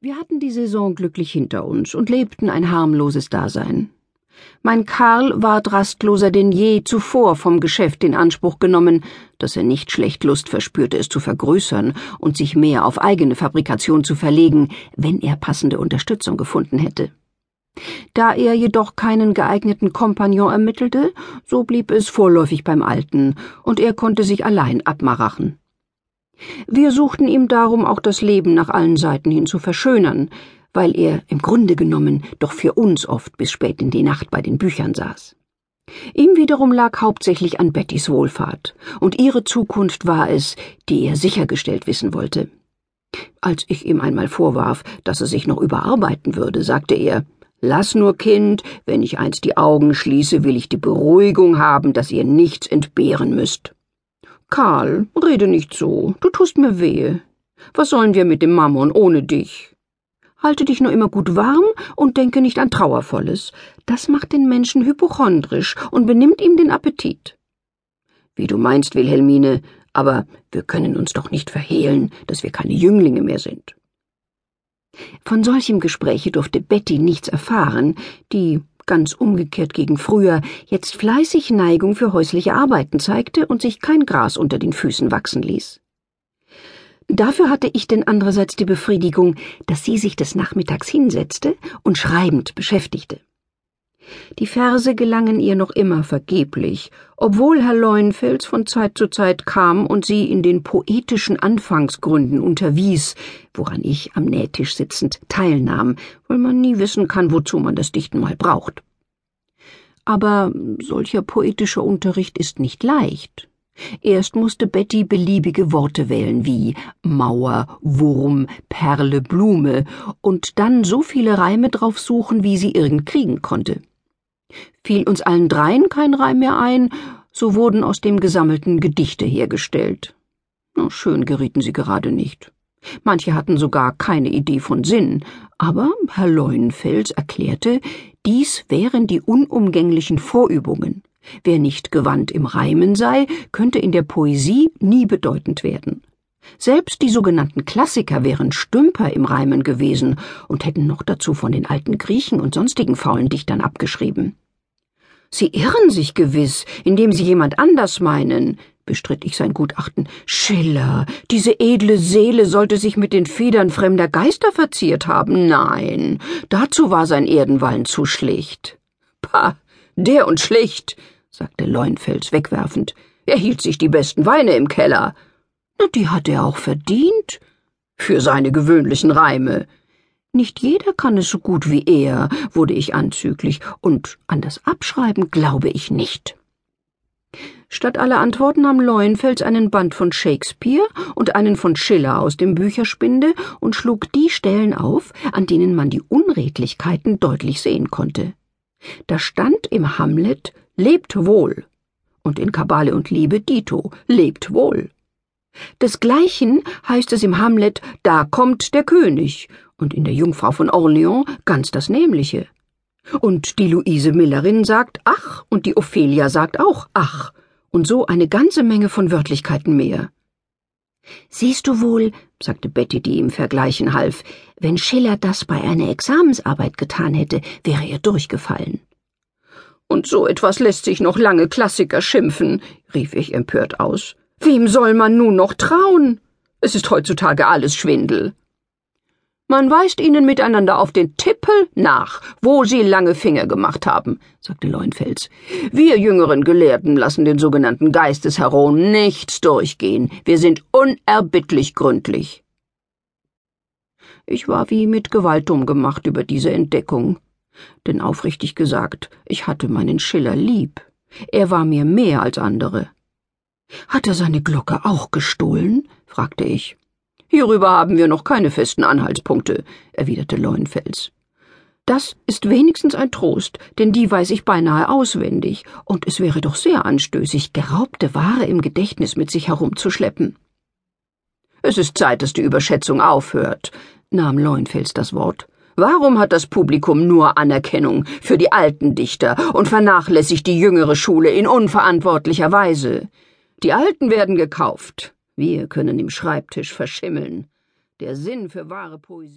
Wir hatten die Saison glücklich hinter uns und lebten ein harmloses Dasein. Mein Karl ward rastloser denn je zuvor vom Geschäft in Anspruch genommen, dass er nicht schlecht Lust verspürte, es zu vergrößern und sich mehr auf eigene Fabrikation zu verlegen, wenn er passende Unterstützung gefunden hätte. Da er jedoch keinen geeigneten Kompagnon ermittelte, so blieb es vorläufig beim Alten, und er konnte sich allein abmarachen. Wir suchten ihm darum auch das Leben nach allen Seiten hin zu verschönern, weil er im Grunde genommen doch für uns oft bis spät in die Nacht bei den Büchern saß. Ihm wiederum lag hauptsächlich an Bettys Wohlfahrt, und ihre Zukunft war es, die er sichergestellt wissen wollte. Als ich ihm einmal vorwarf, dass er sich noch überarbeiten würde, sagte er Lass nur, Kind, wenn ich einst die Augen schließe, will ich die Beruhigung haben, dass ihr nichts entbehren müsst. Karl, rede nicht so, du tust mir wehe. Was sollen wir mit dem Mammon ohne dich? Halte dich nur immer gut warm und denke nicht an Trauervolles. Das macht den Menschen hypochondrisch und benimmt ihm den Appetit. Wie du meinst, Wilhelmine, aber wir können uns doch nicht verhehlen, dass wir keine Jünglinge mehr sind. Von solchem Gespräche durfte Betty nichts erfahren, die ganz umgekehrt gegen früher, jetzt fleißig Neigung für häusliche Arbeiten zeigte und sich kein Gras unter den Füßen wachsen ließ. Dafür hatte ich denn andererseits die Befriedigung, dass sie sich des Nachmittags hinsetzte und schreibend beschäftigte. Die Verse gelangen ihr noch immer vergeblich, obwohl Herr Leuenfels von Zeit zu Zeit kam und sie in den poetischen Anfangsgründen unterwies, woran ich am Nähtisch sitzend teilnahm, weil man nie wissen kann, wozu man das Dichten mal braucht. Aber solcher poetischer Unterricht ist nicht leicht. Erst musste Betty beliebige Worte wählen wie Mauer, Wurm, Perle, Blume und dann so viele Reime drauf suchen, wie sie irgend kriegen konnte. Fiel uns allen dreien kein Reim mehr ein, so wurden aus dem Gesammelten Gedichte hergestellt. Schön gerieten sie gerade nicht. Manche hatten sogar keine Idee von Sinn, aber Herr Leuenfels erklärte, dies wären die unumgänglichen Vorübungen. Wer nicht gewandt im Reimen sei, könnte in der Poesie nie bedeutend werden. Selbst die sogenannten Klassiker wären Stümper im Reimen gewesen und hätten noch dazu von den alten Griechen und sonstigen faulen Dichtern abgeschrieben. Sie irren sich gewiss, indem Sie jemand anders meinen, bestritt ich sein Gutachten. Schiller, diese edle Seele sollte sich mit den Federn fremder Geister verziert haben. Nein, dazu war sein Erdenwallen zu schlicht. Pah, der und schlicht, sagte Leunfels wegwerfend. Er hielt sich die besten Weine im Keller. Die hat er auch verdient. Für seine gewöhnlichen Reime. Nicht jeder kann es so gut wie er, wurde ich anzüglich, und an das Abschreiben glaube ich nicht. Statt aller Antworten nahm Leuenfels einen Band von Shakespeare und einen von Schiller aus dem Bücherspinde und schlug die Stellen auf, an denen man die Unredlichkeiten deutlich sehen konnte. Da stand im Hamlet Lebt wohl und in Kabale und Liebe Dito Lebt wohl. Desgleichen heißt es im Hamlet Da kommt der König und in der Jungfrau von Orleans ganz das Nämliche. Und die Luise Millerin sagt Ach und die Ophelia sagt auch Ach und so eine ganze Menge von Wörtlichkeiten mehr. Siehst du wohl, sagte Betty, die ihm vergleichen half, wenn Schiller das bei einer Examensarbeit getan hätte, wäre er durchgefallen. Und so etwas lässt sich noch lange Klassiker schimpfen, rief ich empört aus. Wem soll man nun noch trauen? Es ist heutzutage alles Schwindel. Man weist ihnen miteinander auf den Tippel nach, wo sie lange Finger gemacht haben, sagte Leunfels. Wir jüngeren Gelehrten lassen den sogenannten Geistesheron nichts durchgehen. Wir sind unerbittlich gründlich. Ich war wie mit Gewalt dumm gemacht über diese Entdeckung. Denn aufrichtig gesagt, ich hatte meinen Schiller lieb. Er war mir mehr als andere. Hat er seine Glocke auch gestohlen? fragte ich. Hierüber haben wir noch keine festen Anhaltspunkte, erwiderte Leuenfels. Das ist wenigstens ein Trost, denn die weiß ich beinahe auswendig, und es wäre doch sehr anstößig, geraubte Ware im Gedächtnis mit sich herumzuschleppen. Es ist Zeit, dass die Überschätzung aufhört, nahm Leuenfels das Wort. Warum hat das Publikum nur Anerkennung für die alten Dichter und vernachlässigt die jüngere Schule in unverantwortlicher Weise? Die Alten werden gekauft, wir können im Schreibtisch verschimmeln. Der Sinn für wahre Poesie